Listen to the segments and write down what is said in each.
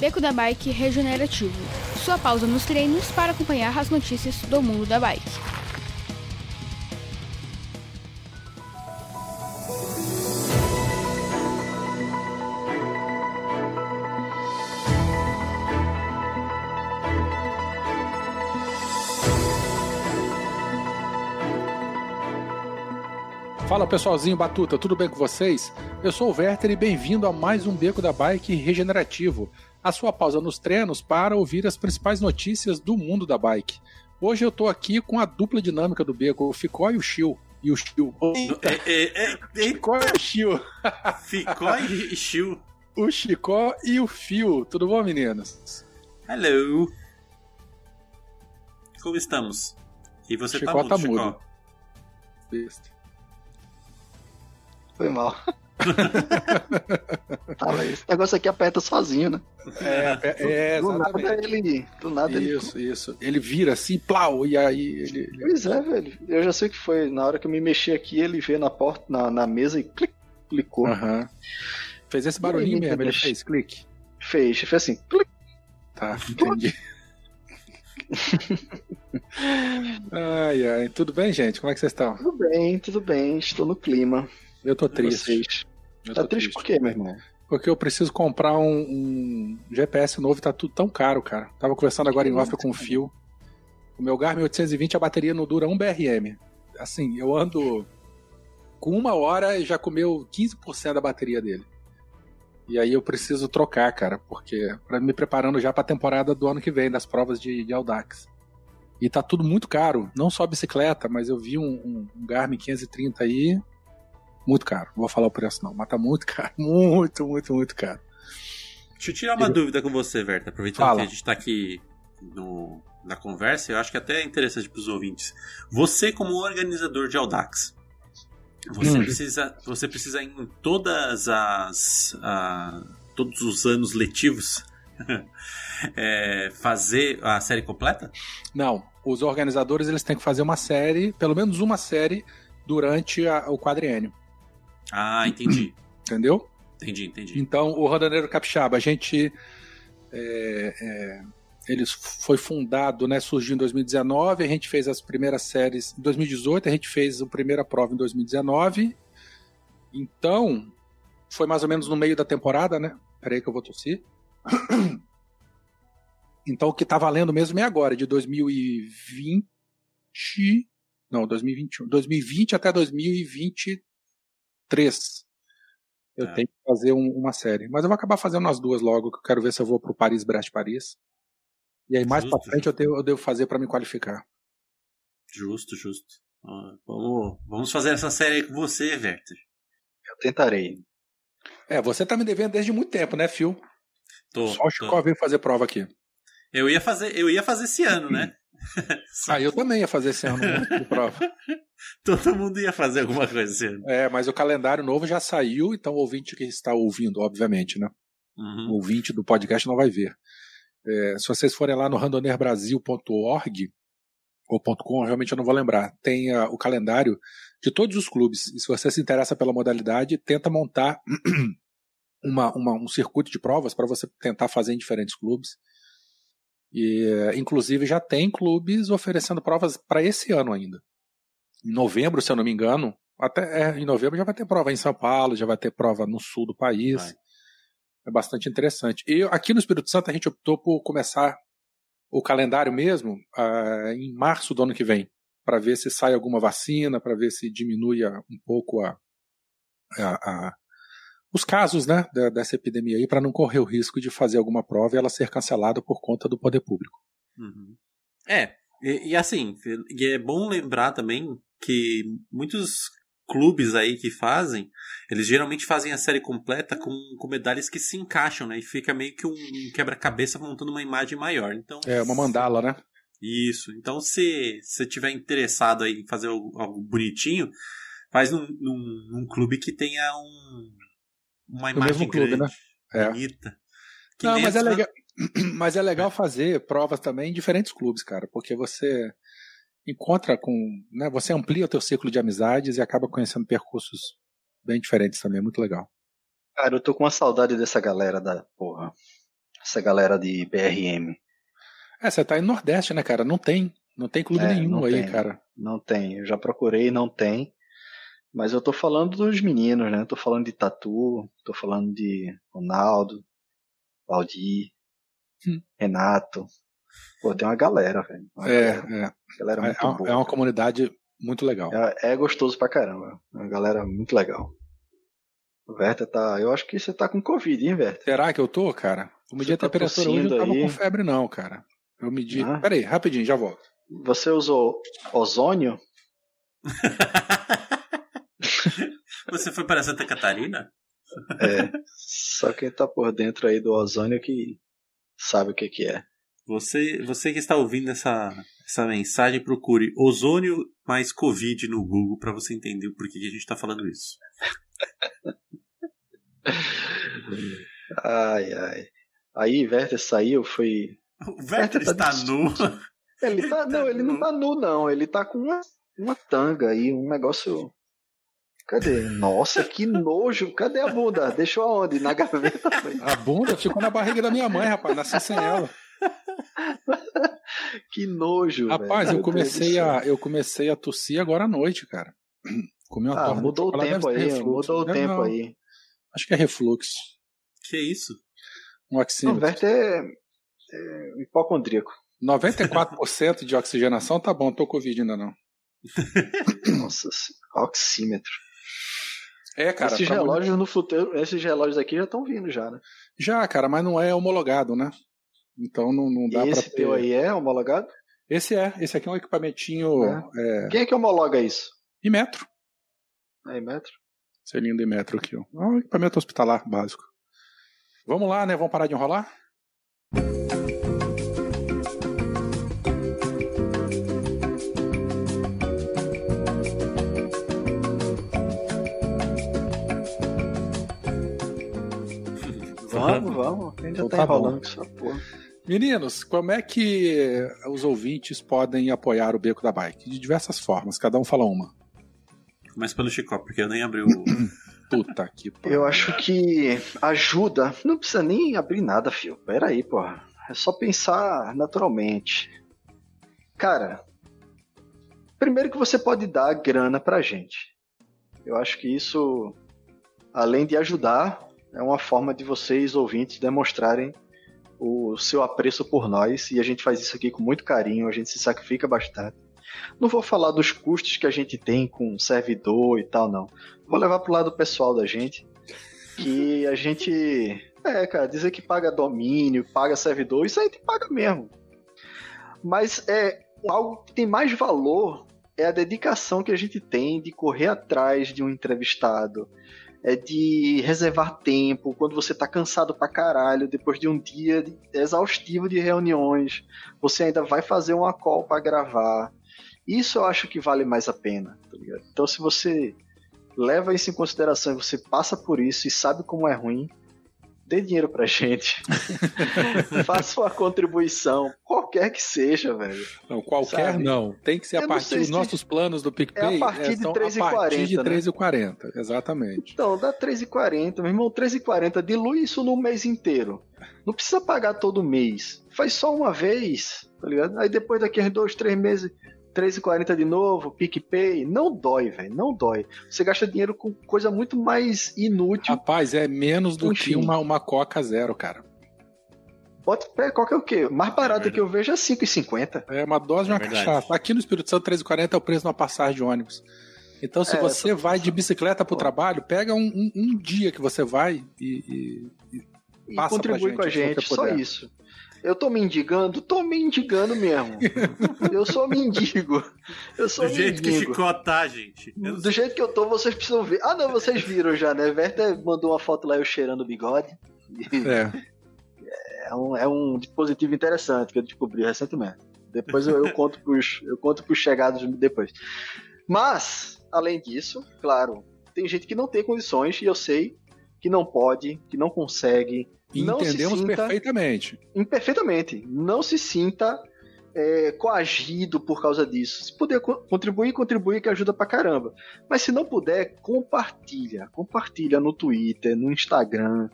Beco da Bike Regenerativo. Sua pausa nos treinos para acompanhar as notícias do mundo da bike. Fala pessoalzinho Batuta, tudo bem com vocês? Eu sou o Werther e bem-vindo a mais um Beco da Bike Regenerativo, a sua pausa nos treinos para ouvir as principais notícias do mundo da bike. Hoje eu tô aqui com a dupla dinâmica do Beco, o Ficó e o Chiu. E o Chiu. É, é, é, Chicó e o Chiu. Ficó e Chiu. O Chicó e o Fio. Tudo bom, meninas? Hello. Como estamos? E você Chicó tá mudo, tá Chicó? mudo. Besta. Foi mal. Tava esse negócio aqui aperta sozinho, né? É, é, é do nada exatamente. ele. Do nada ele. Isso, isso. Ele vira assim, plau, e aí ele. Pois é, velho. Eu já sei o que foi. Na hora que eu me mexi aqui, ele veio na porta, na, na mesa e clic, clicou. Aham. Fez esse barulhinho aí, mesmo, ele fez clique. Fez, fez assim, clic. Tá, entendi. ai, ai. Tudo bem, gente? Como é que vocês estão? Tudo bem, tudo bem. Estou no clima. Eu tô triste. Eu Tá tô triste por quê, meu irmão? Porque eu preciso comprar um, um GPS novo e tá tudo tão caro, cara. Tava conversando agora em off com o Fio. O meu Garmin 820, a bateria não dura um BRM. Assim, eu ando com uma hora e já comeu 15% da bateria dele. E aí eu preciso trocar, cara, porque para me preparando já pra temporada do ano que vem, das provas de, de Audax. E tá tudo muito caro, não só bicicleta, mas eu vi um, um- um Garmin 530 aí, muito caro. Não vou falar o preço não, mas tá muito caro, muito, muito, muito caro. Deixa eu tirar uma Eu- dúvida com você, Verta. Aproveitando Fala. que a gente tá aqui no- na conversa, eu acho que até é interessante pros ouvintes. Você, como organizador de Audax, você Hum. precisa, você precisa em todas as. a- todos os anos letivos é, fazer a série completa? Não, os organizadores eles têm que fazer uma série, pelo menos uma série, durante a- o quadriênio, Ah, entendi. entendeu? entendi, entendi. Então, o Rodaneiro Capixaba, a gente. É, é, ele foi fundado, né, surgiu em 2019, a gente fez as primeiras séries em 2018, a gente fez a primeira prova em 2019. Então, foi mais ou menos no meio da temporada, né? Peraí que eu vou tossir. Então, o que tá valendo mesmo é agora, de 2020. Não, 2021. 2020 até 2023. Eu Tá. tenho que fazer um- uma série. Mas eu vou acabar fazendo as duas logo, que eu quero ver se eu vou pro Paris, Brest, Paris. E aí, mais Justo, pra frente, eu devo, eu devo fazer pra me qualificar. Justo, justo. Vamos, vamos fazer essa série aí com você, Werther. Eu tentarei. É, você tá me devendo desde muito tempo, né, Phil? Tô, Só o tô. Chicó veio fazer prova aqui. Eu ia fazer, eu ia fazer esse ano, né? Ah, eu também ia fazer esse ano um de prova. Todo mundo ia fazer alguma coisa esse ano. É, mas o calendário novo já saiu, então o ouvinte que está ouvindo, obviamente, né? Uhum. O ouvinte do podcast não vai ver. É, se vocês forem lá no randonerbrasil.org ou .com, realmente eu não vou lembrar, tem ah, o calendário de todos os clubes. E se você se interessa pela modalidade, tenta montar uma, uma- um circuito de provas para você tentar fazer em diferentes clubes. E, inclusive, já tem clubes oferecendo provas para esse ano ainda. Em novembro, se eu não me engano, até é, em novembro já vai ter prova em São Paulo, já vai ter prova no sul do país. Vai. É bastante interessante. E aqui no Espírito Santo a gente optou por começar o calendário mesmo ah, em março do ano que vem, para ver se sai alguma vacina, para ver se diminui a- um pouco a, a- a- os casos né, dessa epidemia aí, para não correr o risco de fazer alguma prova e ela ser cancelada por conta do poder público. Uhum. É, e, e assim, e é bom lembrar também que muitos clubes aí que fazem, eles geralmente fazem a série completa com, com medalhas que se encaixam, né? E fica meio que um quebra-cabeça montando uma imagem maior. Então, É uma mandala, né? Isso. Então, se você tiver interessado aí em fazer algo, algo bonitinho, faz num, num, num clube que tenha um, uma No imagem mesmo clube, grande, né? É. bonita. Que Não, mas é, essa- legal, mas é legal fazer provas também em diferentes clubes, cara, porque você encontra com. Né, você amplia o teu ciclo de amizades e acaba conhecendo percursos bem diferentes também, é muito legal. Cara, eu tô com uma saudade dessa galera da porra. essa galera de BRM. É, você tá em Nordeste, né, cara? Não tem. Não tem clube É, nenhum aí, tem. cara. Não tem, eu já procurei, não tem. Mas eu tô falando dos meninos, né? Tô falando de Tatu, tô falando de Ronaldo, Valdir, Hum. Renato. Pô, tem uma galera, velho. É, galera, é. galera É, muito uma- boa. é uma comunidade muito legal. É, é gostoso pra caramba. É uma galera muito legal. O Werther tá. Eu acho que você tá com Covid, hein, Werther? Será que eu tô, cara? Eu medi Você a tá temperatura hoje, eu não tava aí? com febre, não, cara. Eu medi. Ah. Peraí, rapidinho, já volto. Você usou ozônio? Você foi para Santa Catarina? É. Só quem tá por dentro aí do ozônio que sabe o que que é. Você, você que está ouvindo essa, essa mensagem, procure ozônio mais Covid no Google para você entender o porquê que a gente está falando isso. Ai, ai. Aí, Werther saiu, foi. O Werther tá está de- nu. Ele tá. Não, ele não tá nu, não. Ele tá com uma, uma tanga aí, um negócio. Cadê? Nossa, que nojo. Cadê a bunda? Deixou aonde? Na gaveta? foi? A bunda ficou na barriga da minha mãe, rapaz. Nasci sem ela. Que nojo. Rapaz, velho. eu comecei a, eu comecei a tossir agora à noite, cara. Comi uma Ah, mudou o tempo aí, refluxo. mudou o tempo não. aí. Acho que é refluxo. Que isso? Um Não, oxímetro. Werther é, é hipocondríaco. 94% de oxigenação, tá bom, tô Covid ainda não. Nossa, senhora, oxímetro. É, cara. esses mulher- relógios no futuro, esses relógios aqui já estão vindo já, né? Já, cara, mas não é homologado, né? Então não, não dá E pra esse ter. teu aí é homologado? Esse é, esse aqui é um equipamentinho é. Quem é que homologa isso? em metro. Aí, metro? Selinho de metro aqui, ó. É um equipamento hospitalar básico. Vamos lá, né? Vamos parar de enrolar? Vamos, vamos. A gente já Então tá, tá enrolando com essa porra. Meninos, como é que os ouvintes podem apoiar o Beco da Bike? De diversas formas, cada um fala uma. Começa pelo Chicó, porque eu nem abri o. Puta que pariu. Eu acho que ajuda. Não precisa nem abrir nada, fio. Pera aí, porra. É só pensar naturalmente. Cara, primeiro que você pode dar grana pra gente. Eu acho que isso, além de ajudar, é uma forma de vocês, ouvintes, demonstrarem o seu apreço por nós. E a gente faz isso aqui com muito carinho, a gente se sacrifica bastante. Não vou falar dos custos que a gente tem com servidor e tal, não. Vou levar pro lado pessoal da gente. Que a gente. É, cara, dizer que paga domínio, paga servidor, isso aí que paga mesmo. Mas é algo que tem mais valor é a dedicação que a gente tem de correr atrás de um entrevistado. É de reservar tempo quando você tá cansado pra caralho, depois de um dia exaustivo de reuniões, você ainda vai fazer uma call pra gravar. Isso eu acho que vale mais a pena, tá ligado? Então se você leva isso em consideração e você passa por isso e sabe como é ruim, dê dinheiro pra gente. Faça uma contribuição, qualquer que seja, velho. Não, qualquer Sabe? não. Tem que ser Eu a partir dos se- nossos planos do PicPay. É a partir de são 3,40, A partir de né? 3,40, exatamente. Então, dá 3,40, meu irmão, 3,40, dilui isso num mês inteiro. Não precisa pagar todo mês. Faz só uma vez, tá ligado? Aí depois daqui a dois, três meses, 3,40 de novo, PicPay. Não dói, velho, não dói. Você gasta dinheiro com coisa muito mais inútil. Rapaz, é menos do que Enfim. uma, uma Coca Zero, cara. Bota pé, qual que é o quê? Mais barato verdade. que eu vejo é 5,50. É uma dose de É uma verdade. cachaça. Aqui no Espírito Santo, 3,40 é o preço de uma passagem de ônibus. Então, se É, você vai de bicicleta pro Pô. trabalho, pega um, um- um dia que você vai e, e- E Passa contribui pra com a gente, gente, só isso. Eu tô mendigando? Tô mendigando mesmo. eu sou mendigo. Eu sou Do jeito que mendigo. Chicó tá, gente. Eu Do jeito que eu tô, vocês precisam ver. Ah, não, vocês viram já, né? Werther mandou uma foto lá eu cheirando o bigode. é, É um, é um dispositivo interessante que eu descobri recentemente. Depois eu, eu conto pros, eu conto pros chegados depois. Mas, além disso, claro, tem gente que não tem condições e eu sei que não pode, que não consegue, e Não se entendemos sinta- perfeitamente. imperfeitamente. Não se sinta é, coagido por causa disso. Se puder co- contribuir, contribuir que ajuda pra caramba. Mas se não puder, compartilha. Compartilha no Twitter, no Instagram,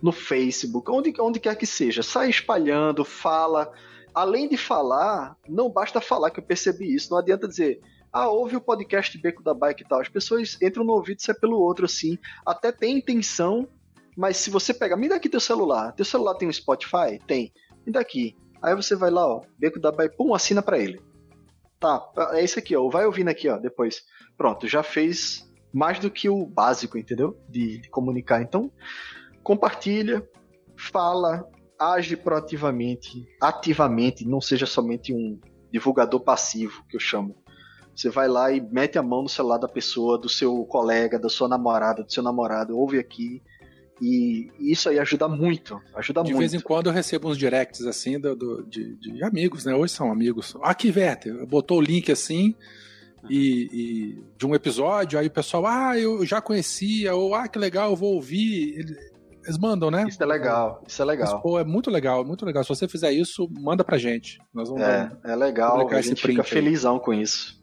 no Facebook, onde, onde quer que seja. Sai espalhando, fala. Além de falar, não basta falar que eu percebi isso. Não adianta dizer, ah, ouve o podcast Beco da Bike e tal. As pessoas entram no ouvido e sai pelo outro, assim. Até tem intenção, mas se você pega, me dá aqui teu celular. Teu celular tem um Spotify? Tem. Me dá aqui. Aí você vai lá, ó, Beco da Bike, pum, assina para ele. Tá, é isso aqui, ó. Vai ouvindo aqui, ó, depois. Pronto, já fez mais do que o básico, entendeu? De, de comunicar. Então, compartilha, fala, age proativamente, ativamente, não seja somente um divulgador passivo, que eu chamo. Você vai lá e mete a mão no celular da pessoa, do seu colega, da sua namorada, do seu namorado, ouve aqui. E isso aí ajuda muito. Ajuda de muito. vez em quando eu recebo uns directs assim do, do de, de, amigos, né? Hoje são amigos. Aqui, Werther, botou o link assim e, e, de um episódio, aí o pessoal, ah, eu já conhecia, ou ah, que legal, eu vou ouvir. Eles mandam, né? Isso é legal, isso é legal. Mas, pô, é muito legal, é muito legal. Se você fizer isso, manda pra gente. Nós vamos é, dar, é legal, a gente fica felizão com isso.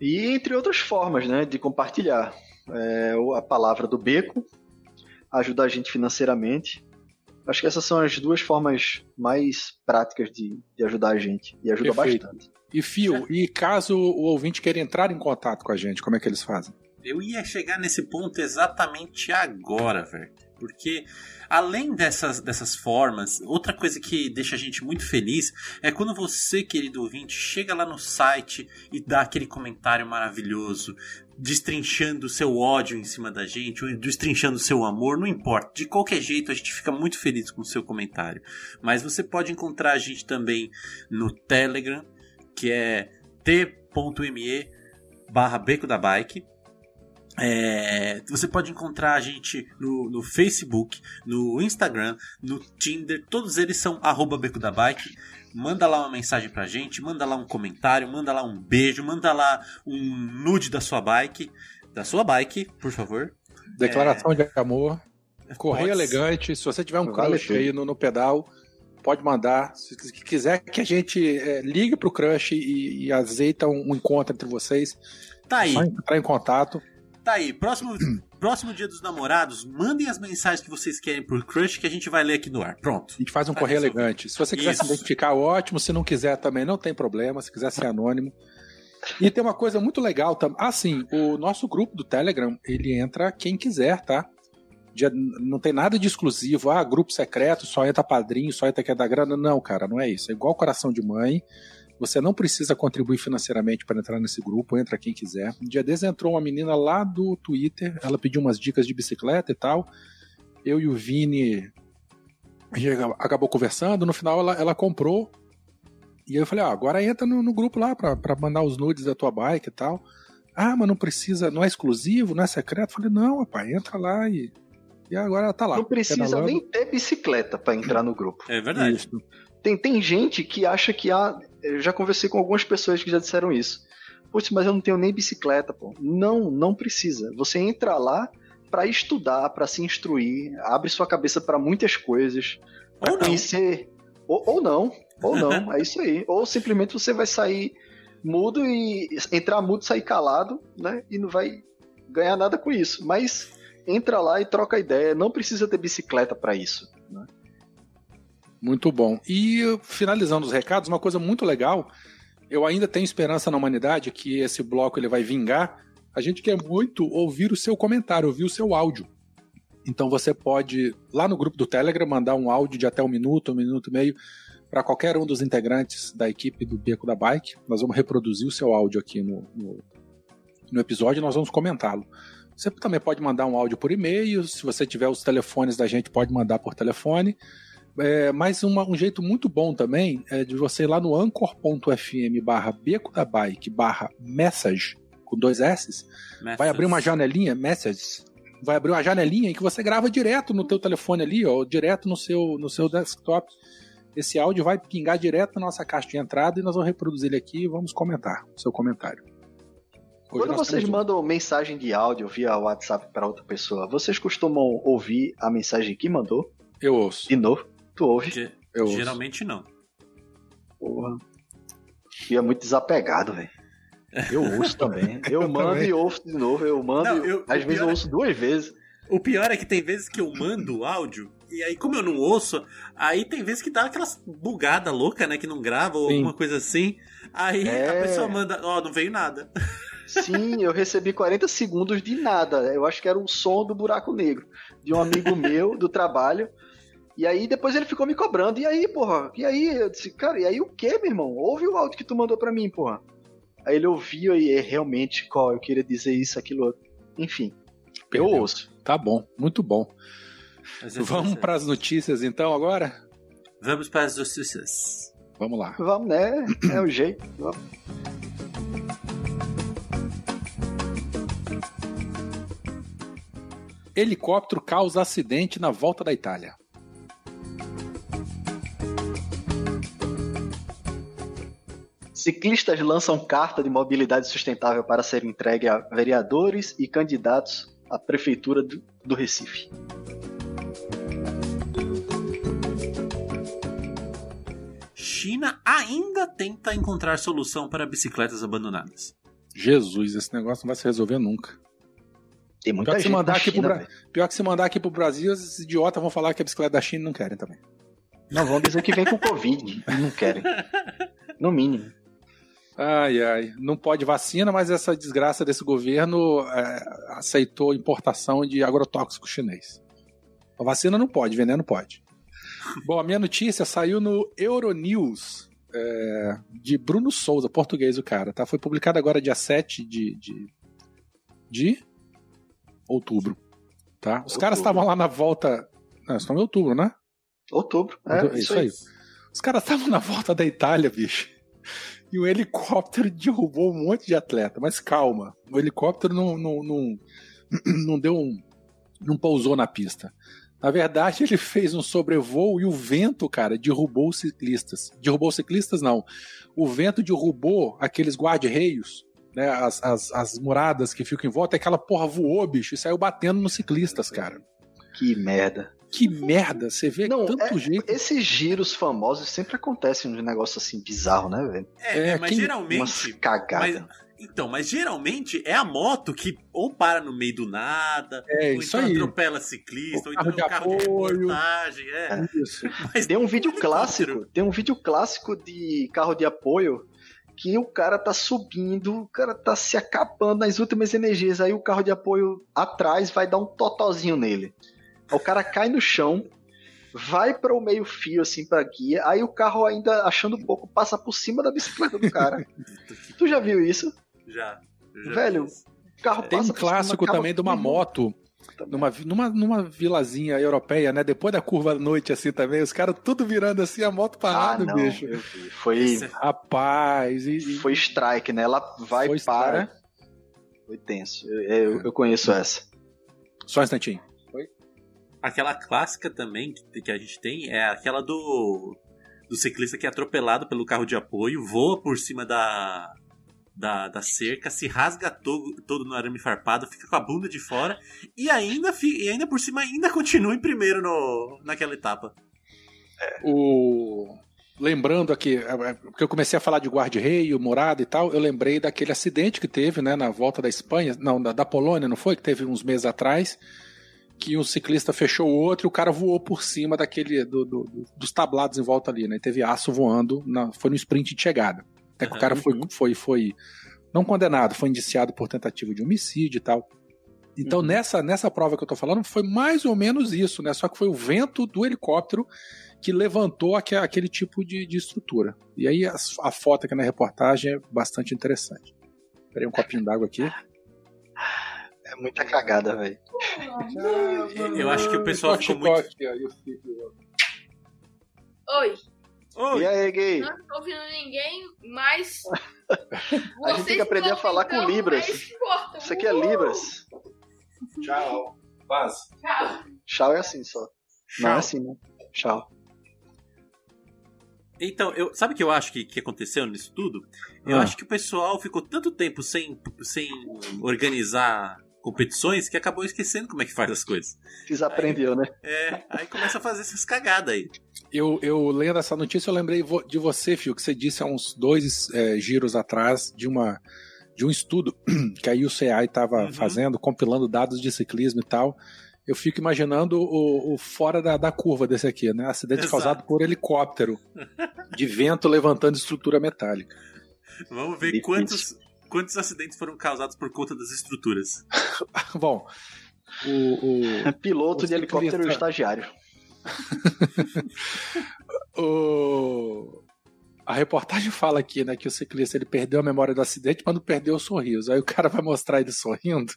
E entre outras formas, né, de compartilhar. É, a palavra do beco ajuda a gente financeiramente. Acho que essas são as duas formas mais práticas de, de ajudar a gente. E ajuda Perfeito. bastante. E Fio, e caso o ouvinte queira entrar em contato com a gente, como é que eles fazem? Eu ia chegar nesse ponto exatamente agora, velho. Porque além dessas, dessas formas, outra coisa que deixa a gente muito feliz é quando você, querido ouvinte, chega lá no site e dá aquele comentário maravilhoso, destrinchando o seu ódio em cima da gente, ou destrinchando o seu amor, não importa. De qualquer jeito, a gente fica muito feliz com o seu comentário. Mas você pode encontrar a gente também no Telegram, que é t.me barra beco da bike é, você pode encontrar a gente no, no, Facebook, no Instagram, no Tinder, todos eles são arroba Beco da Bike. Manda lá uma mensagem pra gente, manda lá um comentário, manda lá um beijo, manda lá um nude da sua bike, da sua bike, por favor. Declaração é... de amor, correio pode... elegante, se você tiver um vale crush aí no, no, pedal, pode mandar. Se quiser que a gente é, ligue pro crush e, e azeita um, um encontro entre vocês, tá aí. Só entrar em contato. Tá aí, próximo, próximo dia dos namorados, mandem as mensagens que vocês querem por crush que a gente vai ler aqui no ar. Pronto. A gente faz um tá correio resolvido. elegante. Se você quiser Isso. se identificar, ótimo. Se não quiser também, não tem problema. Se quiser ser anônimo. E tem uma coisa muito legal também. Ah, sim, o nosso grupo do Telegram, ele entra quem quiser, tá? não tem nada de exclusivo. Ah, grupo secreto, só entra padrinho, só entra quer dar grana. Não, cara, não é isso. É igual coração de mãe. Você não precisa contribuir financeiramente para entrar nesse grupo, entra quem quiser. Um dia desses entrou uma menina lá do Twitter, ela pediu umas dicas de bicicleta e tal. Eu e o Vini acabou conversando, no final ela, ela comprou. E eu falei, ó, ah, agora entra no, no grupo lá para mandar os nudes da tua bike e tal. Ah, mas não precisa, não é exclusivo, não é secreto. Eu falei, não, rapaz, entra lá e. E agora ela tá lá. Não precisa nem ter bicicleta para entrar no grupo. É verdade. Isso. Tem, tem gente que acha que há. Eu já conversei com algumas pessoas que já disseram isso. Putz, mas eu não tenho nem bicicleta, pô. Não, não precisa. Você entra lá para estudar, para se instruir, abre sua cabeça para muitas coisas, para conhecer. Ou, ou não, ou não, é isso aí. Ou simplesmente você vai sair mudo e entrar mudo, sair calado, né? E não vai ganhar nada com isso. Mas entra lá e troca ideia. Não precisa ter bicicleta para isso. Né? Muito bom. E finalizando os recados, uma coisa muito legal. Eu ainda tenho esperança na humanidade que esse bloco ele vai vingar. A gente quer muito ouvir o seu comentário, ouvir o seu áudio. Então você pode, lá no grupo do Telegram, mandar um áudio de até um minuto, um minuto e meio, para qualquer um dos integrantes da equipe do Beco da Bike. Nós vamos reproduzir o seu áudio aqui no, no, no episódio e nós vamos comentá-lo. Você também pode mandar um áudio por e-mail. Se você tiver os telefones da gente, pode mandar por telefone. É, mas uma, um jeito muito bom também é de você ir lá no anchor.fm barra beco da bike barra message, com dois S, vai abrir uma janelinha, messages, vai abrir uma janelinha em que você grava direto no teu telefone ali, ó, direto no seu, no seu desktop. Esse áudio vai pingar direto na nossa caixa de entrada e nós vamos reproduzir ele aqui e vamos comentar o seu comentário. Hoje Quando vocês mandam mensagem de áudio via WhatsApp para outra pessoa, vocês costumam ouvir a mensagem que mandou? Eu ouço. De novo? Tu ouve? eu geralmente ouço. não. Porra. E é muito desapegado, velho. Eu ouço também. Eu, eu mando também. e ouço de novo. Eu mando. Não, eu, às vezes eu ouço é... duas vezes. O pior é que tem vezes que eu mando áudio E aí, como eu não ouço, aí tem vezes que dá aquelas bugada louca, né? Que não grava ou Sim. alguma coisa assim. Aí a É. pessoa manda, ó, não veio nada. Sim, eu recebi 40 segundos de nada. Eu acho que era o som do buraco negro de um amigo meu do trabalho. E aí depois ele ficou me cobrando. E aí, porra? E aí? Eu disse, cara, e aí o que, meu irmão? Ouve o áudio que tu mandou pra mim, porra. Aí ele ouviu e é realmente qual eu queria dizer isso, aquilo outro. Enfim, eu Perdeu. ouço. Tá bom, muito bom. É Vamos para as notícias então agora? Vamos para as notícias. Vamos lá. Vamos, né? É o jeito. Vamos. Helicóptero causa acidente na volta da Itália. Ciclistas lançam carta de mobilidade sustentável para ser entregue a vereadores e candidatos à prefeitura do, Recife. China ainda tenta encontrar solução para bicicletas abandonadas. Jesus, esse negócio não vai se resolver nunca. Tem muita Pior que, se gente mandar na aqui pro China, Bra- velho. Pior que se mandar aqui pro Brasil, esses idiotas vão falar que a bicicleta da China não querem também. Não, vão dizer que vem com Covid. Não querem. No mínimo. Ai, ai. Não pode vacina, mas essa desgraça desse governo é, aceitou importação de agrotóxico chinês. A vacina não pode, veneno pode. Bom, a minha notícia saiu no Euronews, é, de Bruno Souza, português o cara, tá? Foi publicado agora dia 7 de, de, de outubro, tá? Os Outubro. caras estavam lá na volta... Não, estão em outubro, né? Outubro. É, isso aí. Os caras estavam na volta da Itália, bicho. E o helicóptero derrubou um monte de atleta. Mas calma, o helicóptero não, não, não, não deu um. não pousou na pista. Na verdade, ele fez um sobrevoo e o vento, cara, derrubou os ciclistas. Derrubou os ciclistas, não. O vento derrubou aqueles guarda-reios, né? As, as, as muradas que ficam em volta, e aquela porra voou, bicho, e saiu batendo nos ciclistas, cara. Que merda. Que merda, você vê Não, tanto é- jeito. Esses giros famosos sempre acontecem um negócio assim bizarro, né, velho? É, É, mas quem- Umas geralmente. cagadas. Mas, então, mas geralmente é a moto que ou para no meio do nada, É ou isso então aí. atropela ciclista, O ou carro então é um de carro de apoio. reportagem, é. Isso. Mas Tem um vídeo clássico, tem um vídeo clássico de carro de apoio que o cara tá subindo, o cara tá se acabando nas últimas energias, aí o carro de apoio atrás vai dar um totozinho nele. Aí o cara cai no chão, vai para o meio fio assim para guia, aí o carro ainda achando pouco passa por cima da bicicleta do cara. tu já viu isso? Já. já Velho. O carro Tem um passa por cima, clássico acaba também de uma moto, numa, numa, numa vilazinha europeia, né? Depois da curva da noite, assim também, os caras tudo virando assim, a moto Ah, parada, não, bicho. Foi, Esse- Rapaz, e, e- foi strike, né? Ela vai Foi para. Foi tenso. Eu, eu- eu conheço essa. só um instantinho. Aquela clássica também que, que a gente tem é aquela do, do ciclista que é atropelado pelo carro de apoio, voa por cima da, da, da cerca, se rasga todo, todo no arame farpado, fica com a bunda de fora e ainda, e ainda por cima ainda continua em primeiro no, naquela etapa. O... Lembrando aqui, é, é, porque eu comecei a falar de guarda-rei, morada e tal, eu lembrei daquele acidente que teve, né, na volta da Espanha, não, da, da Polônia, não foi? Que teve uns meses atrás, que um ciclista fechou o outro e o cara voou por cima daquele, do- do- do- dos tablados em volta ali, né? Teve aço voando, na- foi no sprint de chegada. Até que o cara foi, foi, foi, não condenado, foi indiciado por tentativa de homicídio e tal. Então, Uhum. nessa, nessa prova que eu tô falando, foi mais ou menos isso, né? Só que foi o vento do helicóptero que levantou aque- aquele tipo de, de estrutura. E aí a, a foto aqui na reportagem é bastante interessante. Peraí, um copinho d'água aqui. É muita cagada, velho. Eu acho que o pessoal ficou muito. Oi, Oi, E aí, gay? não estou ouvindo ninguém, mas. A gente tem que aprender a falar com Libras. Isso aqui é Libras. Tchau. Paz. Tchau. Tchau é assim só. Não é assim, né? Tchau. Então, eu, sabe o que eu acho que, que aconteceu nisso tudo? Eu Ah. acho que o pessoal ficou tanto tempo sem, sem organizar competições que acabou esquecendo como é que faz as coisas. Desaprendeu, né? É, aí começa a fazer essas cagadas aí. Eu, eu lendo essa notícia, eu lembrei de você, Fio, que você disse há uns dois é, giros atrás de uma de um estudo que a UCI estava Uhum. fazendo, compilando dados de ciclismo e tal. eu fico imaginando o, o fora da, da, curva desse aqui, né? Acidente Exato. causado por helicóptero de vento levantando estrutura metálica. Vamos ver quantos, quantos acidentes foram causados por conta das estruturas. Bom, o, o piloto o de helicóptero estagiário. o, a reportagem fala aqui, né, que o ciclista ele perdeu a memória do acidente, mas não perdeu o sorriso. Aí o cara vai mostrar ele sorrindo,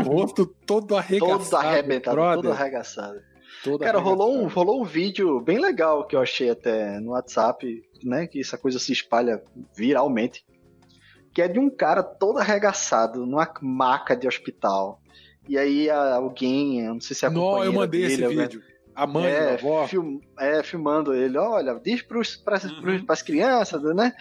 o rosto todo arregaçado. Todo arrebentado, brother. todo arregaçado. Todo cara, arregaçado. rolou um, rolou um vídeo bem legal que eu achei até no WhatsApp, né, que essa coisa se espalha viralmente, que é de um cara todo arregaçado numa maca de hospital. E aí alguém, eu não sei se é a Não, eu mandei dele, esse vídeo. A mãe, é, a avó. Film, é, filmando ele, olha, diz para uhum. as crianças, né?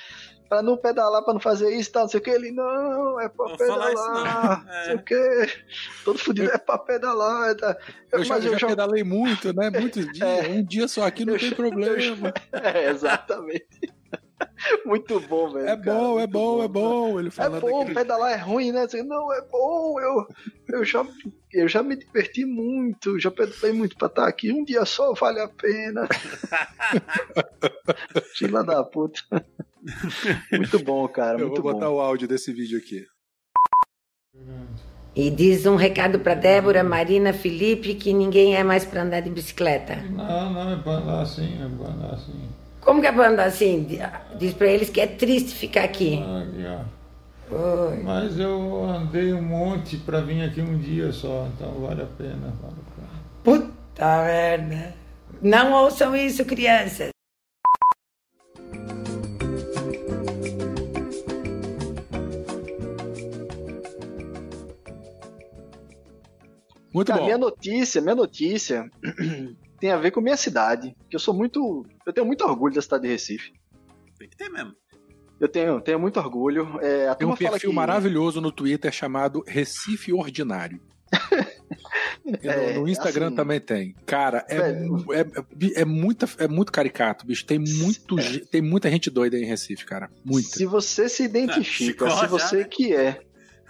Pra não pedalar, pra não fazer isso e tal, não sei o que. Ele, não, é pra não pedalar, isso, não. não sei o é. que. Todo fudido é pra pedalar. Tá. Eu, eu, já, eu já, pedalei muito, né? Muitos dias. É, um dia só aqui não tem problema. é, exatamente. Muito bom, velho. É cara, bom, é bom, bom, é bom. Ele é bom, daquele... pedalar é ruim, né? não, é bom, eu, eu, já, eu já me diverti muito, já pedalei muito pra estar aqui. Um dia só vale a pena. Fila da puta. Muito bom, cara. Eu vou botar bom. o áudio desse vídeo aqui. E diz um recado para Débora, Marina, Felipe, que ninguém é mais para andar de bicicleta. Não, não, é para andar assim, é para andar assim. Como que é pra andar assim? Diz pra eles que é triste ficar aqui. Ah, Mas eu andei um monte pra vir aqui um dia só, então vale a pena. Vale a pena. Puta merda. Não ouçam isso, crianças. Muito Cara, bom. Minha notícia, minha notícia tem a ver com minha cidade. Que eu sou muito. Eu tenho muito orgulho da cidade de Recife. Tem que ter mesmo. Eu tenho, tenho muito orgulho. É, tem um perfil que... maravilhoso no Twitter chamado Recife Ordinário. é, no, Instagram assim, também tem. Cara, é, é, é, muita, é muito caricato, bicho. Tem, muito, é. tem muita gente doida em Recife, cara. Muita. Se você se identifica, se você né? que é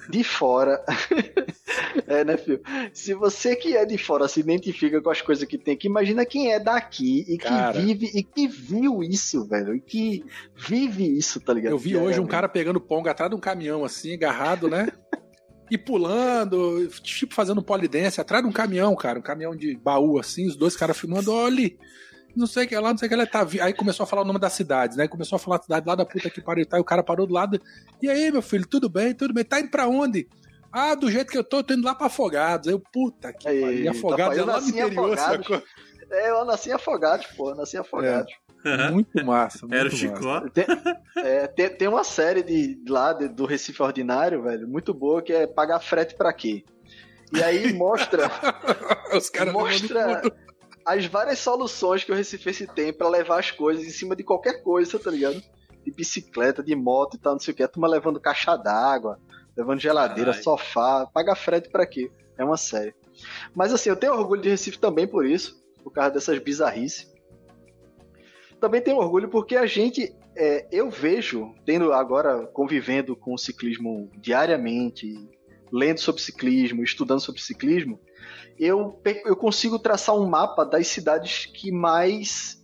de fora. é, né, filho? Se você que é de fora se identifica com as coisas que tem aqui, imagina quem é daqui e que cara, vive e que viu isso, velho. E que vive isso, tá ligado? Eu vi hoje um cara pegando ponga atrás de um caminhão, assim, agarrado, né? e pulando, tipo fazendo polidense atrás de um caminhão, cara. Um caminhão de baú, assim, os dois caras filmando, olha não sei o que lá, não sei o que ela tá. Aí começou a falar o nome das cidades, né? Começou a falar a cidade lá da puta que pariu e tá, e o cara parou do lado. E aí, meu filho, tudo bem, tudo bem. Tá indo pra onde? Ah, do jeito que eu tô, tô indo lá pra Afogados. Aí eu, puta que pariu. E Afogados tá é lá no interior, sacou? É, eu nasci em Afogados, pô, nasci em Afogados. É. Muito massa. Muito Era o Chicó. Tem, é, tem, tem, uma série de, lá de, do Recife Ordinário, velho, muito boa, que é Pagar Frete pra quê? E aí mostra. Os caras mostra as várias soluções que o Recife tem para levar as coisas em cima de qualquer coisa, tá ligado? De bicicleta, de moto e tal, não sei o que. A turma levando caixa d'água, levando geladeira, Ai. sofá. Paga frete para quê? É uma série. Mas assim, eu tenho orgulho de Recife também por isso, por causa dessas bizarrices. Também tenho orgulho porque a gente, é, eu vejo, tendo agora convivendo com o ciclismo diariamente, lendo sobre ciclismo, estudando sobre ciclismo, eu, eu consigo traçar um mapa das cidades que mais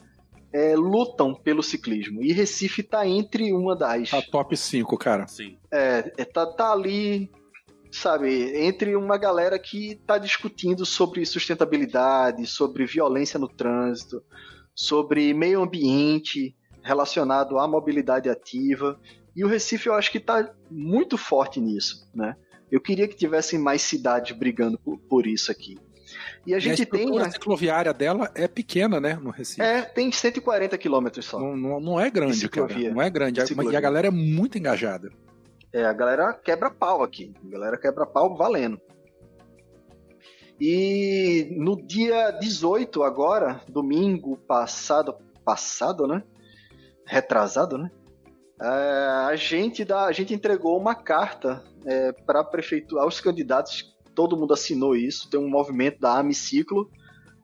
é, lutam pelo ciclismo. E Recife tá entre uma das. Tá top 5, cara. Sim. É, é tá, tá ali, sabe, entre uma galera que tá discutindo sobre sustentabilidade, sobre violência no trânsito, sobre meio ambiente relacionado à mobilidade ativa. E o Recife eu acho que tá muito forte nisso, né? Eu queria que tivessem mais cidades brigando por, por isso aqui. E a gente e a tem. A cicloviária dela é pequena, né? No Recife. É, tem 140 quilômetros só. Não, não, não, é grande, cara. Não é grande. E a galera é muito engajada. É, a galera quebra pau aqui. A galera quebra pau valendo. E no dia 18, agora, domingo passado, passado, né? Retrasado, né? É, a gente dá, a gente entregou uma carta é, para prefeitura, aos candidatos, todo mundo assinou isso. Tem um movimento da Amiciclo,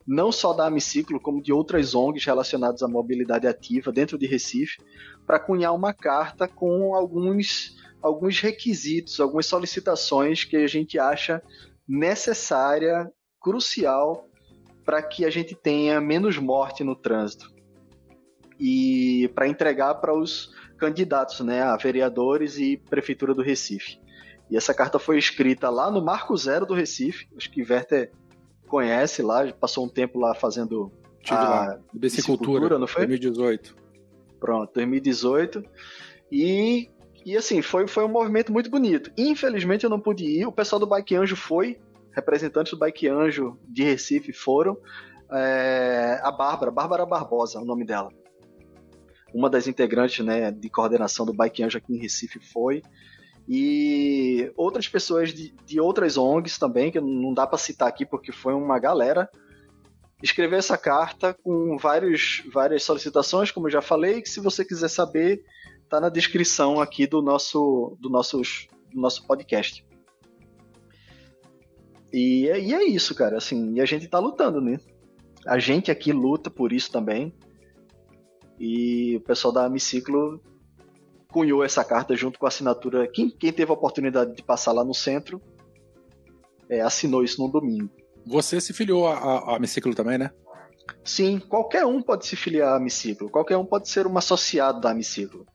não só da Amiciclo, como de outras ONGs relacionadas à mobilidade ativa dentro de Recife, para cunhar uma carta com alguns, alguns requisitos, algumas solicitações que a gente acha necessária crucial para que a gente tenha menos morte no trânsito e para entregar para os candidatos, né, a vereadores e prefeitura do Recife. E essa carta foi escrita lá no Marco Zero do Recife, acho que Werther conhece lá, passou um tempo lá fazendo Tive a lá, bicicultura, não foi? 2018. Pronto, 2018. E, e assim, foi, foi um movimento muito bonito. Infelizmente eu não pude ir, o pessoal do Bike Anjo foi, representantes do Bike Anjo de Recife foram. É, a Bárbara, Bárbara Barbosa, o nome dela. Uma das integrantes né, de coordenação do Bike Anjo aqui em Recife foi. E outras pessoas de, de outras ONGs também, que não dá para citar aqui porque foi uma galera, escreveu essa carta com vários, várias solicitações, como eu já falei, que se você quiser saber, tá na descrição aqui do nosso, do nossos, do nosso podcast. E é, e é isso, cara, assim, e a gente tá lutando, né? A gente aqui luta por isso também. E o pessoal da Amiciclo cunhou essa carta junto com a assinatura. Quem, quem teve a oportunidade de passar lá no centro é, assinou isso no domingo. Você se filiou a Amiciclo também, né? Sim, qualquer um pode se filiar à Amiciclo, qualquer um pode ser um associado da Amiciclo.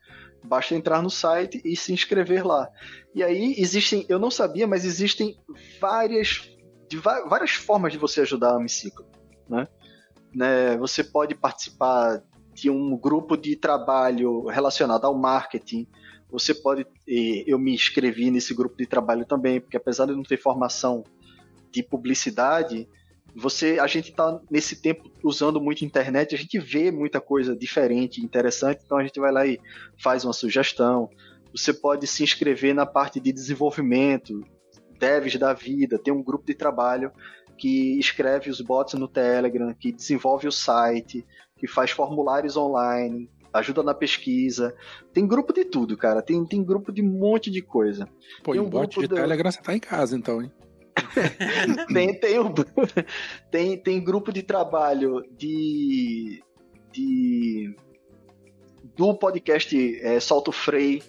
Basta entrar no site e se inscrever lá. E aí existem, eu não sabia, mas existem várias, de, várias formas de você ajudar a Amiciclo. Né? né? Você pode participar de um grupo de trabalho relacionado ao marketing. Você pode. Eu me inscrevi nesse grupo de trabalho também, porque apesar de não ter formação de publicidade, você, a gente está nesse tempo usando muito internet, a gente vê muita coisa diferente, interessante, então a gente vai lá e faz uma sugestão. Você pode se inscrever na parte de desenvolvimento, devs da vida, tem um grupo de trabalho que escreve os bots no Telegram, que desenvolve o site, que faz formulários online, ajuda na pesquisa. Tem grupo de tudo, cara. Tem, tem grupo de um monte de coisa. Pô, tem um bot de Telegram você tá em casa, então, hein? tem, tem, um, tem, tem grupo de trabalho de, de do podcast é, Solto Frei.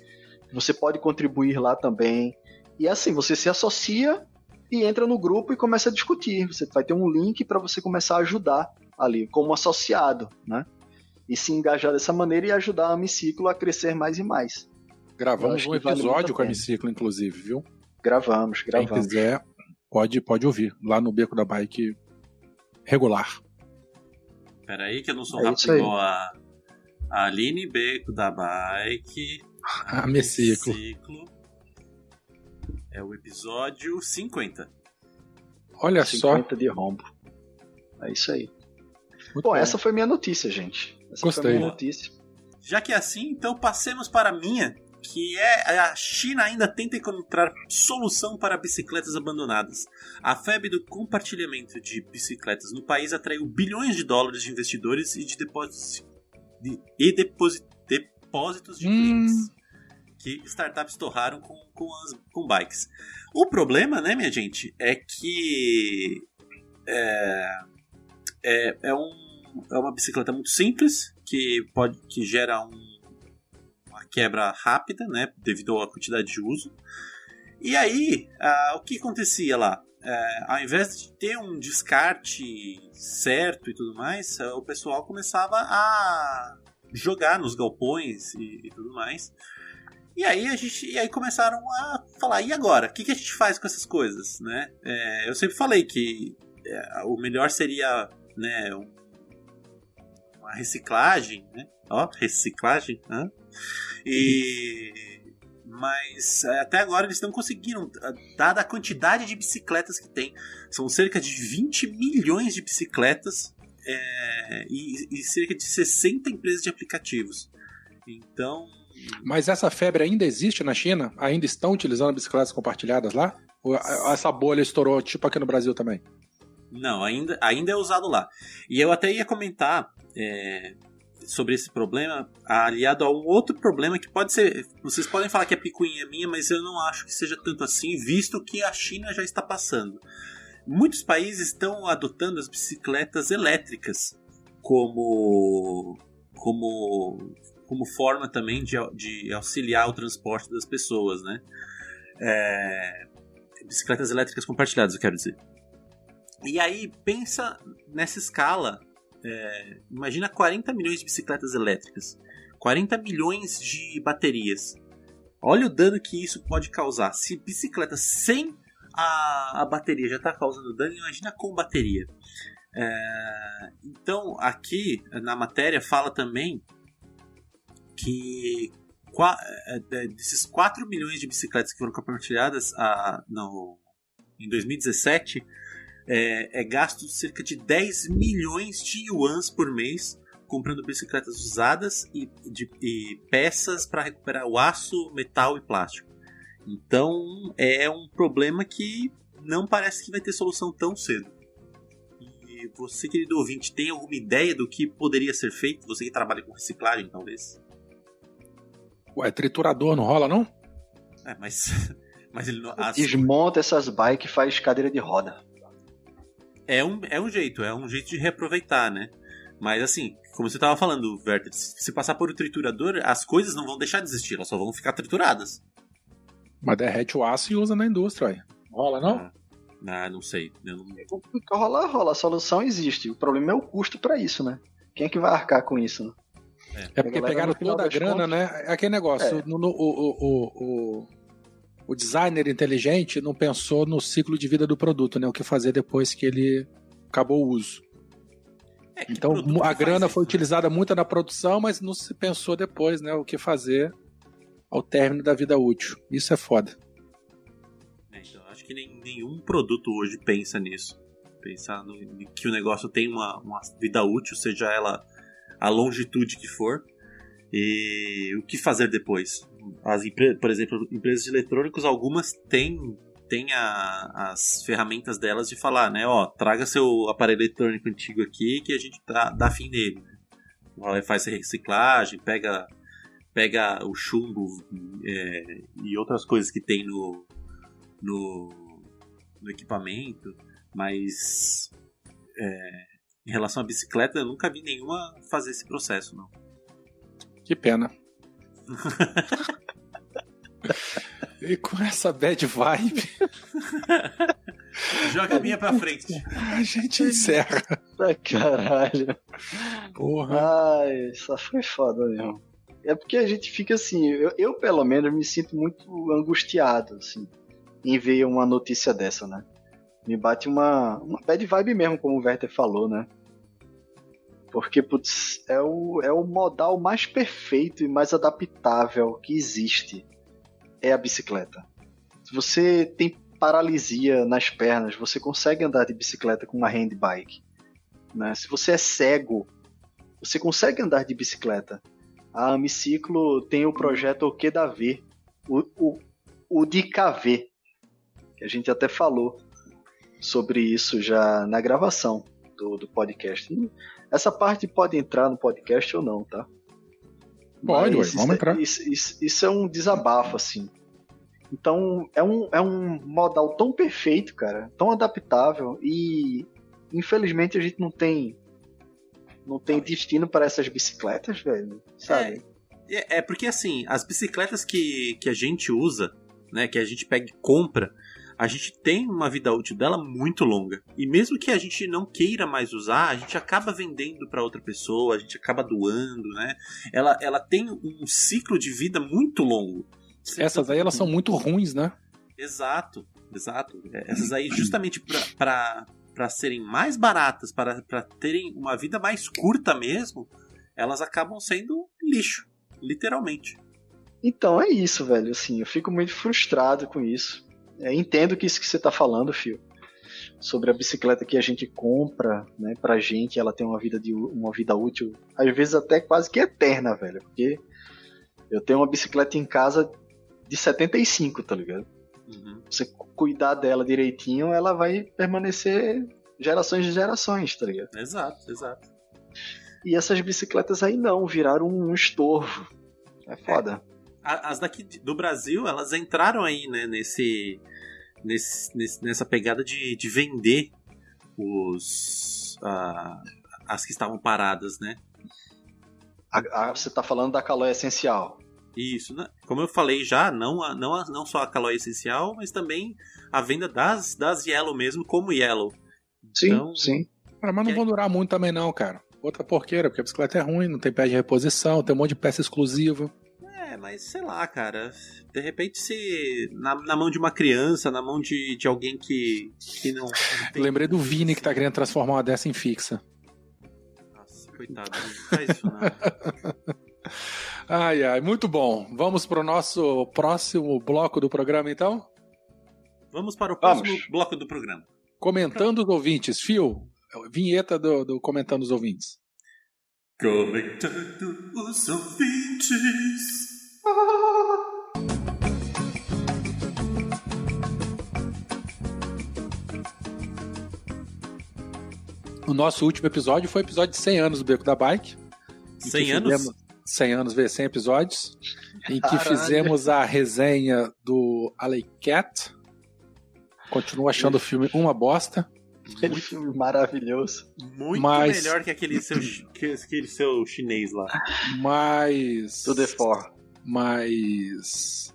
Você pode contribuir lá também. E assim, você se associa e entra no grupo e começa a discutir. Você vai ter um link para você começar a ajudar ali, como associado, né? E se engajar dessa maneira e ajudar a Amiciclo a crescer mais e mais. Gravamos um episódio vale com a Amiciclo, inclusive, viu? Gravamos, gravamos. Quem quiser, pode, pode ouvir, lá no Beco da Bike regular. Peraí, que eu não sou é rápido igual a, a Aline Beco da Bike. A Amiciclo. É o episódio 50. Olha 50 só. 50 de rombo. É isso aí. Muito bom, bom, essa foi minha notícia, gente. Essa Gostei. foi minha notícia. Já que é assim, então passemos para a minha, que é a China ainda tenta encontrar solução para bicicletas abandonadas. A febre do compartilhamento de bicicletas no país atraiu bilhões de dólares de investidores e de depósitos, de, e depósitos de hum. clientes que startups torraram com, com, as, com bikes. O problema, né, minha gente, é que é, é, é, um, é uma bicicleta muito simples que pode que gera um, uma quebra rápida, né, devido à quantidade de uso. E aí, uh, o que acontecia lá? Uh, ao invés de ter um descarte certo e tudo mais, o pessoal começava a jogar nos galpões e, e tudo mais. E aí a gente, e aí começaram a falar, e agora? O que, que a gente faz com essas coisas, né? É, eu sempre falei que é, o melhor seria, né, um, uma reciclagem, né? Ó, reciclagem, né? E mas é, até agora eles não conseguiram, dada a quantidade de bicicletas que tem. São cerca de 20 milhões de bicicletas é, e, e, cerca de 60 empresas de aplicativos. Então, mas essa febre ainda existe na China? Ainda estão utilizando bicicletas compartilhadas lá? Ou essa bolha estourou tipo aqui no Brasil também? Não, ainda, ainda é usado lá. E eu até ia comentar é, sobre esse problema, aliado a um outro problema que pode ser. Vocês podem falar que a picuinha é minha, mas eu não acho que seja tanto assim, visto que a China já está passando. Muitos países estão adotando as bicicletas elétricas como como como forma também de, de auxiliar o transporte das pessoas, né? É, bicicletas elétricas compartilhadas, eu quero dizer. E aí, pensa nessa escala. É, imagina 40 milhões de bicicletas elétricas, 40 milhões de baterias. Olha o dano que isso pode causar. Se bicicleta sem a, a bateria já está causando dano, imagina com bateria. É, então, aqui na matéria fala também que é, é, desses 4 milhões de bicicletas que foram compartilhadas a, no, em 2017, é, é gasto cerca de 10 milhões de yuans por mês comprando bicicletas usadas e, de, e peças para recuperar o aço, metal e plástico. Então é um problema que não parece que vai ter solução tão cedo. E você, querido ouvinte, tem alguma ideia do que poderia ser feito? Você que trabalha com reciclagem, talvez? Ué, triturador não rola, não? É, mas. mas ele não. As... Desmonta essas bikes e faz cadeira de roda. É um, é um jeito, é um jeito de reaproveitar, né? Mas assim, como você estava falando, Werther, se passar por um triturador, as coisas não vão deixar de existir, elas só vão ficar trituradas. Mas derrete o aço e usa na indústria, aí. Rola, não? Ah, ah não sei. Eu não... Rola, rola. A solução existe. O problema é o custo para isso, né? Quem é que vai arcar com isso, né? É, é porque pegaram toda a grana, contas, né? É aquele negócio. É. No, no, o, o, o, o designer inteligente não pensou no ciclo de vida do produto, né? O que fazer depois que ele acabou o uso. É, então a grana foi isso, utilizada muito na produção, mas não se pensou depois, né? O que fazer ao término da vida útil. Isso é foda. É, então, acho que nem, nenhum produto hoje pensa nisso. Pensar no, que o negócio tem uma, uma vida útil, seja ela a longitude que for. E o que fazer depois? As por exemplo, empresas de eletrônicos, algumas têm, têm a, as ferramentas delas de falar, né? Ó, traga seu aparelho eletrônico antigo aqui que a gente dá, dá fim nele. Faz reciclagem, pega, pega o chumbo é, e outras coisas que tem no, no, no equipamento, mas é, em relação à bicicleta, eu nunca vi nenhuma fazer esse processo, não. Que pena. e com essa bad vibe. Joga a minha pra frente. A gente encerra. Ah, caralho. Porra. Ai, só foi foda mesmo. É porque a gente fica assim, eu, eu pelo menos me sinto muito angustiado, assim, em ver uma notícia dessa, né? Me bate uma, uma bad vibe mesmo, como o Werther falou, né? Porque, putz, é o, é o modal mais perfeito e mais adaptável que existe. É a bicicleta. Se você tem paralisia nas pernas, você consegue andar de bicicleta com uma handbike. Né? Se você é cego, você consegue andar de bicicleta. A Amiciclo tem o projeto O Que Da V, o, o, o de KV, que a gente até falou sobre isso já na gravação do, do podcast. Essa parte pode entrar no podcast ou não, tá? Pode, ué, vamos é, entrar. Isso, isso, isso, é um desabafo, assim. Então, é um, é um modal tão perfeito, cara, tão adaptável e infelizmente a gente não tem não tem destino para essas bicicletas, velho, sabe? É, é, é porque assim, as bicicletas que, que a gente usa, né, que a gente pega e compra, a gente tem uma vida útil dela muito longa. E mesmo que a gente não queira mais usar, a gente acaba vendendo para outra pessoa, a gente acaba doando, né? Ela, ela tem um ciclo de vida muito longo. Essas aí elas são muito ruins, né? Exato, exato. É, essas aí justamente para para serem mais baratas, para terem uma vida mais curta mesmo, elas acabam sendo lixo, literalmente. Então é isso, velho. Assim, eu fico muito frustrado com isso. É, entendo que isso que você está falando, Fio, sobre a bicicleta que a gente compra, né, pra gente, ela tem uma vida, de, uma vida útil, às vezes até quase que eterna, velho, porque eu tenho uma bicicleta em casa de 75, tá ligado? Uhum. Você cuidar dela direitinho, ela vai permanecer gerações de gerações, tá ligado? Exato, exato. E essas bicicletas aí não, viraram um estorvo. É foda. É as daqui do Brasil, elas entraram aí, né, nesse, nesse, nessa pegada de, de vender os uh, as que estavam paradas, né? A, a, você está falando da calói essencial. Isso, né? como eu falei já, não, a, não, a, não só a calói essencial, mas também a venda das, das Yellow mesmo, como Yellow. Sim, Então- sim. Cara, mas não vão durar muito também não, cara. Outra porqueira, porque a bicicleta é ruim, não tem pé de reposição, tem um monte de peça exclusiva. É, mas sei lá, cara. De repente, se na, na mão de uma criança, na mão de, de alguém que, que não, tem. Lembrei do Vini que tá querendo transformar uma dessa em fixa. Nossa, coitado. Não faz isso, não. Ai, ai, muito bom. Vamos pro nosso próximo bloco do programa, então? Vamos para o Vamos. próximo bloco do programa. Comentando os ouvintes. Fio, vinheta do, do Comentando os ouvintes. Comentando os ouvintes. O nosso último episódio foi o episódio de 100 anos do Beco da Bike. em que 100 anos? fizemos- 100 anos, vê, 100 episódios. Em que Caralho. fizemos a resenha do Alley Cat. Continuo achando o filme uma bosta. Aquele filme maravilhoso. Muito Mas- melhor que aquele seu, que aquele seu chinês lá. Mas. Do The Four. Mas.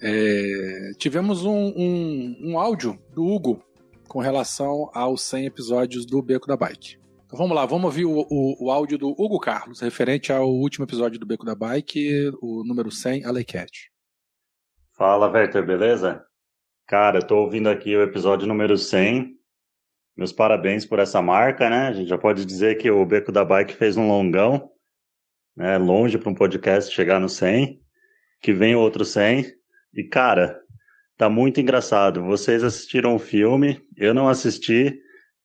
é, tivemos um, um, um áudio do Hugo com relação aos 100 episódios do Beco da Bike. Então vamos lá, vamos ouvir o, o, o áudio do Hugo Carlos, referente ao último episódio do Beco da Bike, o número 100, Alley Cat. Fala, Werther, beleza? Cara, eu tô ouvindo aqui o episódio número 100. Meus parabéns por essa marca, né? A gente já pode dizer que o Beco da Bike fez um longão, né? Longe para um podcast chegar no 100. Que vem outro 100. E, cara, tá muito engraçado. Vocês assistiram o filme, eu não assisti,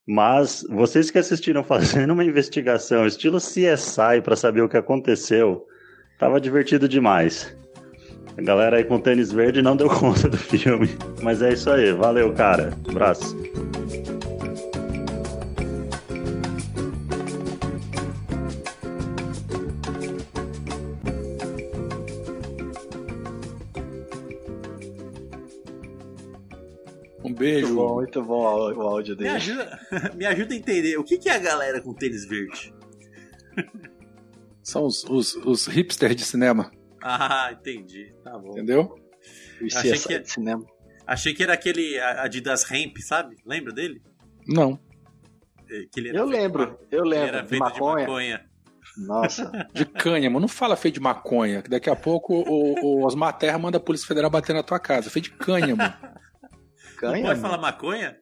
mas vocês que assistiram fazendo uma investigação estilo CSI para saber o que aconteceu, tava divertido demais. A galera aí com tênis verde não deu conta do filme. Mas é isso aí. Valeu, cara. Abraço. Um Muito beijo. bom, muito bom o áudio Me dele. ajuda, me ajuda a entender. O que, que é a galera com tênis verde? São os, os, os hipsters de cinema, Ah, entendi. Tá bom. entendeu? Achei que- de cinema. Achei que era aquele Adidas Ramp, sabe? Lembra dele? Não. É, Que ele era Eu feito lembro, de eu lembro. era De feito maconha. de maconha. Nossa. De cânhamo. Não fala feio de maconha, que daqui a pouco o, o Osmar Terra manda a Polícia Federal bater na tua casa. Feio de cânhamo. Não Canha, pode falar maconha?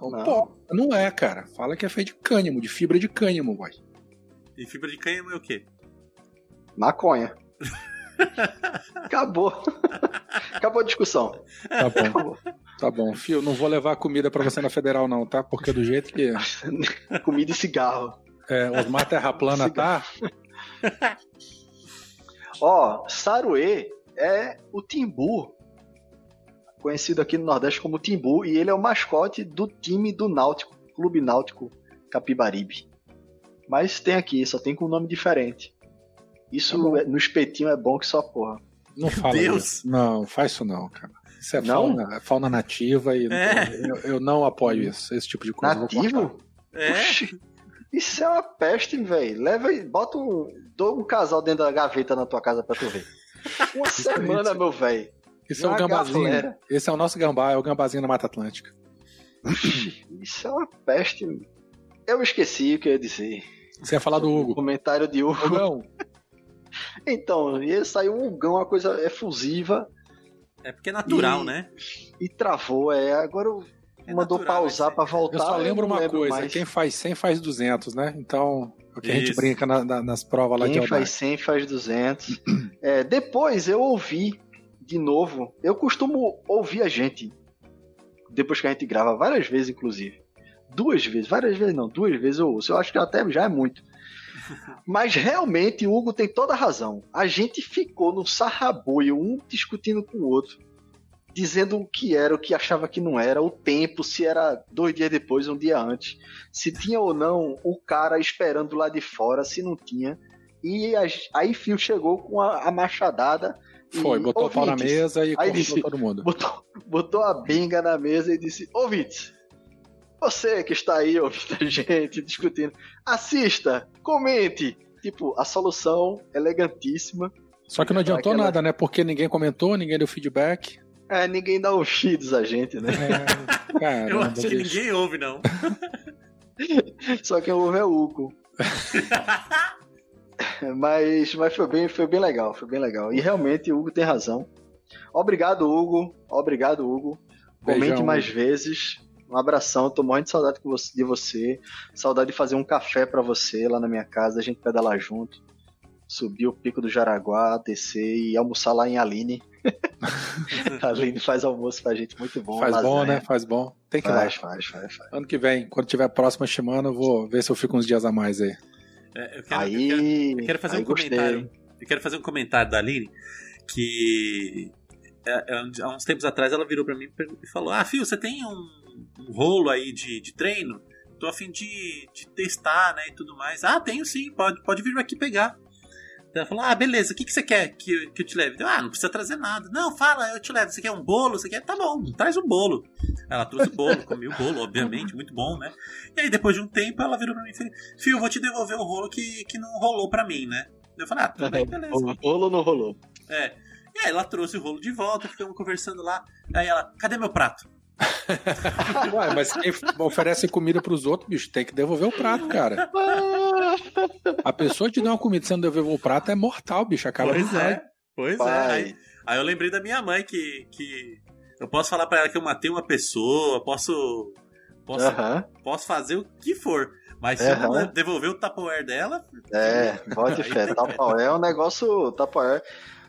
Não. Pô, não é, cara. Fala que é feito de cânhamo, de fibra de cânhamo, boy. E fibra de cânhamo é o quê? Maconha. Acabou. Acabou a discussão. Tá bom, Acabou. tá bom. Fio, não vou levar comida pra você na federal, não, tá? Porque do jeito que Comida e cigarro. é, Osmar Terra Plana tá, Ó, Saruê é o Timbu. Conhecido aqui no Nordeste como Timbu. E ele é o mascote do time do Náutico. Clube Náutico Capibaribe. Mas tem aqui, só tem com um nome diferente. Isso Tá é- no espetinho é bom que só porra. não fala Deus. isso. Não, faz isso não, cara. Isso é Não? fauna, é fauna nativa e É. eu, eu não apoio isso, esse tipo de coisa. Nativo? É? Oxi, Isso é uma peste, velho. Leva e bota um, dou um casal dentro da gaveta na tua casa pra tu ver. Uma semana, meu velho. Isso é o gambazinho. galera. Esse é o nosso gambá, é o gambazinho da Mata Atlântica. Isso é uma peste. Eu esqueci o que eu ia dizer. Você ia falar do O Hugo. comentário de Hugo. Hugão, Então, e saiu um Hugão, uma coisa efusiva É porque é natural, E- né? e travou. É, agora eu- É mandou natural, pausar esse- pra voltar. eu só lembro não uma lembro coisa: mais. quem faz 100 faz 200, né? Então, o que a gente Isso. brinca na- na- nas provas lá de Quem faz 100 faz 200. É, depois eu ouvi de novo. Eu costumo ouvir a gente. Depois que a gente grava, várias vezes, inclusive. Duas vezes, várias vezes não, duas vezes eu ouço. Eu acho que até já é muito. Mas realmente o Hugo tem toda a razão. A gente ficou no sarraboio, um discutindo com o outro, dizendo o que era, o que achava que não era, o tempo, se era dois dias depois, um dia antes, se tinha ou não o cara esperando lá de fora, se não tinha. E aí Fio chegou com a, a machadada. E, Foi, botou o pau na ouvintes, mesa e Aí disse- todo mundo. Botou, botou a benga na mesa e disse: Ouvintes, você que está aí ouvindo a gente discutindo, assista, comente. Tipo, a solução elegantíssima. Só que não adiantou Aquela- nada, né? Porque ninguém comentou, ninguém deu feedback. É, ninguém dá ouvidos a gente, né? É, caramba, Eu acho que bicho. ninguém ouve, não. Só quem ouve é o Hugo. mas, mas foi bem, foi bem legal, foi bem legal. E realmente o Hugo tem razão. Obrigado, Hugo. Obrigado, Hugo. Comente Beijão, mais Hugo. vezes. Um abração, tô morrendo de saudade de você. Saudade de fazer um café pra você lá na minha casa, a gente pedalar junto. Subir o pico do Jaraguá, descer e almoçar lá em Aline. a Aline faz almoço pra gente muito bom. Faz bom, lasanha. né? Faz bom. Tem que ir lá. Faz, faz, faz, faz. Ano que vem, quando tiver a próxima semana, eu vou ver se eu fico uns dias a mais aí. É, eu, quero, Aí, eu, quero, eu quero fazer um gostei. comentário. Eu quero fazer um comentário da Aline que é, é, há uns tempos atrás ela virou pra mim e falou: Ah, Fio, você tem um, um rolo aí de, de treino? Tô a fim de, de testar, né? E tudo mais. Ah, tenho sim, pode, pode vir aqui pegar. Ela falou: Ah, beleza, o que, que você quer que, eu- que eu te leve? Eu, ah, não precisa trazer nada. Não, fala, eu te levo. Você quer um bolo? Você quer? Tá bom, traz o bolo. Ela trouxe o bolo, comi o bolo, obviamente, muito bom, né? E aí, depois de um tempo, ela virou pra mim e falou: Fio, eu vou te devolver o rolo que, que não rolou pra mim, né? Eu falei: Ah, tudo bem, beleza. Rolou ou não rolou? É. E aí ela trouxe o rolo de volta, ficamos conversando lá. Aí ela, cadê meu prato? Ué, mas quem oferece comida pros outros, bicho, tem que devolver o prato, cara. A pessoa te dá uma comida sem devolver o prato é mortal, bicho. Acaba pois com é, pois é. Pai. Aí, aí eu lembrei da minha mãe que, que eu posso falar pra ela que eu matei uma pessoa, posso posso, posso fazer o que for. Mas se eu não devolver o Tupperware dela, É, fé. tem- Tupperware é um negócio Tupperware.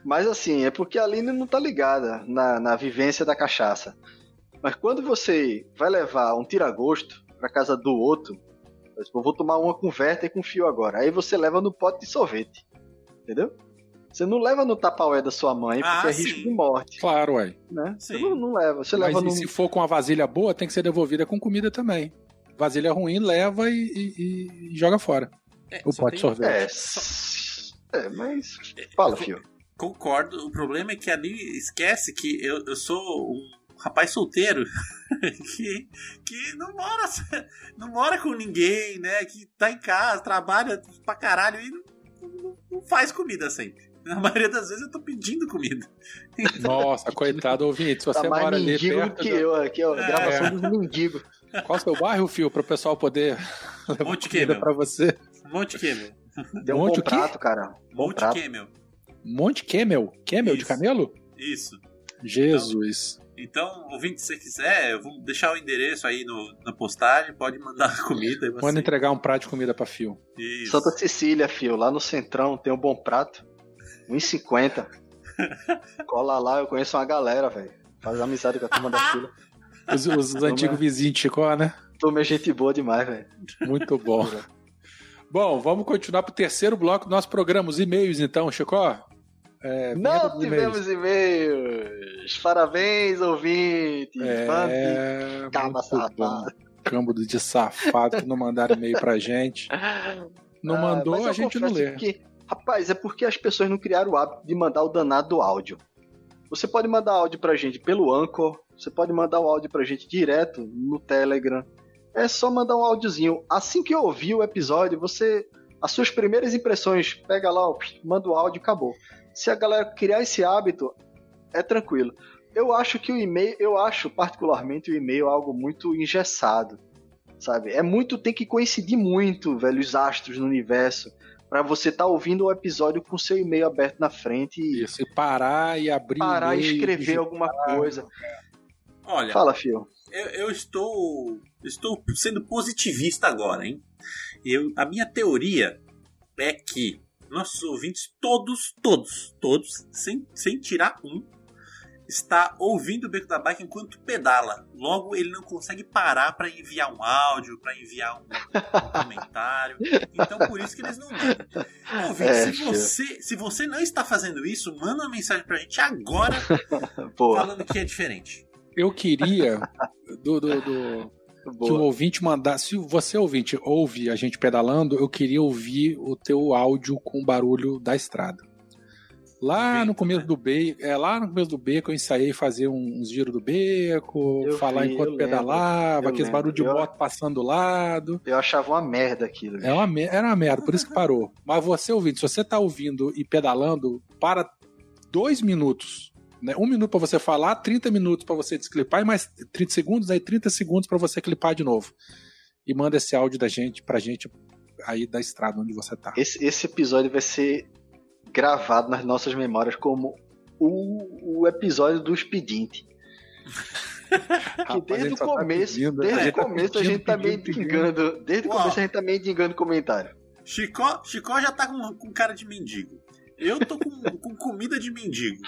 Mas assim, é porque a Aline não tá ligada na, na vivência da cachaça. Mas quando você vai levar um tira-gosto pra casa do outro, eu vou tomar uma com e com fio agora. Aí você leva no pote de sorvete. Entendeu? Você não leva no Tupperware da sua mãe porque Ah, é risco sim. de morte. Claro, ué. Né? Você não, não leva. Você Mas leva e no. se for com uma vasilha boa, tem que ser devolvida com comida também. Vasilha ruim, leva e, e- e joga fora. é, O só pote de tem- sorvete. É, s- é, mas. Fala, fio. Concordo. O problema é que ali esquece que eu, eu sou um rapaz solteiro que, que não mora não mora com ninguém, né? Que tá em casa, trabalha pra caralho e não, não- não faz comida sempre. Na maioria das vezes eu tô pedindo comida. Nossa, coitado ouvinte. Se você Tá mais mora ali perto. que já- eu aqui, ó. É. Gravação dos mendigos. Qual o seu bairro, Fio, para o pessoal poder levar Monte comida Camel. para você? Monte Camel. Deu um Monte bom prato, cara. Bom Monte prato. Camel. Monte Camel? Camel de Isso. camelo? Isso. Jesus. Então, ouvinte, se você quiser, eu vou deixar o endereço aí no, na postagem, pode mandar comida. Manda entregar um prato de comida para Fio. Isso. Santa Cecília, fio, lá no Centrão tem um bom prato. 1,50. Cola lá, eu conheço uma galera, velho. Faz amizade com a turma da fila. Os, os antigos vizinhos de Chicó, né? Turma é gente boa demais, velho. Muito bom. Bom, vamos continuar pro terceiro bloco do nosso programa, os e-mails, então, Chicó. É, Não tivemos e-mails. Parabéns, ouvinte. É, muito safado. Câmbio de safado que não mandaram e-mail pra gente. Não Ah, mandou, eu a gente não lê. que- rapaz, é porque as pessoas não criaram o hábito de mandar o danado áudio. Você pode mandar áudio pra gente pelo Anchor, você pode mandar o áudio pra gente direto no Telegram. É só mandar um áudiozinho. Assim que ouvir o episódio, você. As suas primeiras impressões, pega lá, manda o áudio e acabou. Se a galera criar esse hábito, é tranquilo. Eu acho que o e-mail, eu acho particularmente o e-mail algo muito engessado sabe? É muito, tem que coincidir muito, velho, os astros no universo, pra você estar ouvindo o episódio com seu e-mail aberto na frente e Isso, e parar e abrir parar e e-mail, escrever digitar. alguma coisa. Olha, Fala, fio. eu, eu estou estou sendo positivista agora, hein? Eu, a minha teoria é que nossos ouvintes, todos, todos, todos, sem, sem tirar um, está ouvindo o Beco da Bike enquanto pedala. Logo, ele não consegue parar para enviar um áudio, para enviar um, um comentário. Então, por isso que eles não mandam. Ouvinte, É, se, você, se você não está fazendo isso, manda uma mensagem pra gente agora Boa, falando que é diferente. Eu queria do, do, do- que o boa. ouvinte mandasse. Se você, ouvinte, ouve a gente pedalando, eu queria ouvir o teu áudio com o barulho da estrada. Lá Vento, no começo né? do beco, é, lá no começo do beco eu ensaiei fazer um- uns giros do beco, Eu falar vi, enquanto lembro, pedalava, aqueles barulhos de Eu- moto passando do lado. Eu achava uma merda aquilo. É uma, era uma merda, por isso que parou. Mas você, ouvinte, se você tá ouvindo e pedalando, para dois minutos Né? Um minuto para você falar, 30 minutos para você desclipar e mais 30 segundos, aí 30 segundos para você clipar de novo. E manda esse áudio da gente pra gente aí da estrada onde você tá. Esse, esse episódio vai ser gravado nas nossas memórias como o, o episódio dos pedintes. que desde o começo, tá pedindo, desde o começo a gente tá mendigando. Desde o começo a gente tá mendigando comentário. Chicó, Chicó já tá com, com cara de mendigo. Eu tô com, com comida de mendigo.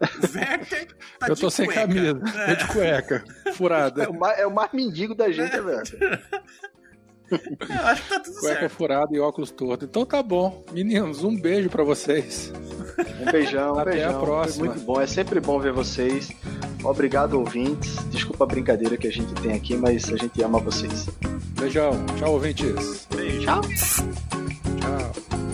O Werther tá Eu tô sem cueca. camisa, é. de cueca, furada. É o, mais, é o mais mendigo da gente, é. Werther. Eu acho que tá tudo Cueca certo. furada e óculos torto. Então tá bom. Meninos, um beijo para vocês. Um beijão, um Até beijão. a próxima. Foi muito bom, é sempre bom ver vocês. Obrigado, ouvintes. Desculpa a brincadeira que a gente tem aqui, mas a gente ama vocês. Beijão. Tchau, ouvintes. Beijo. Tchau.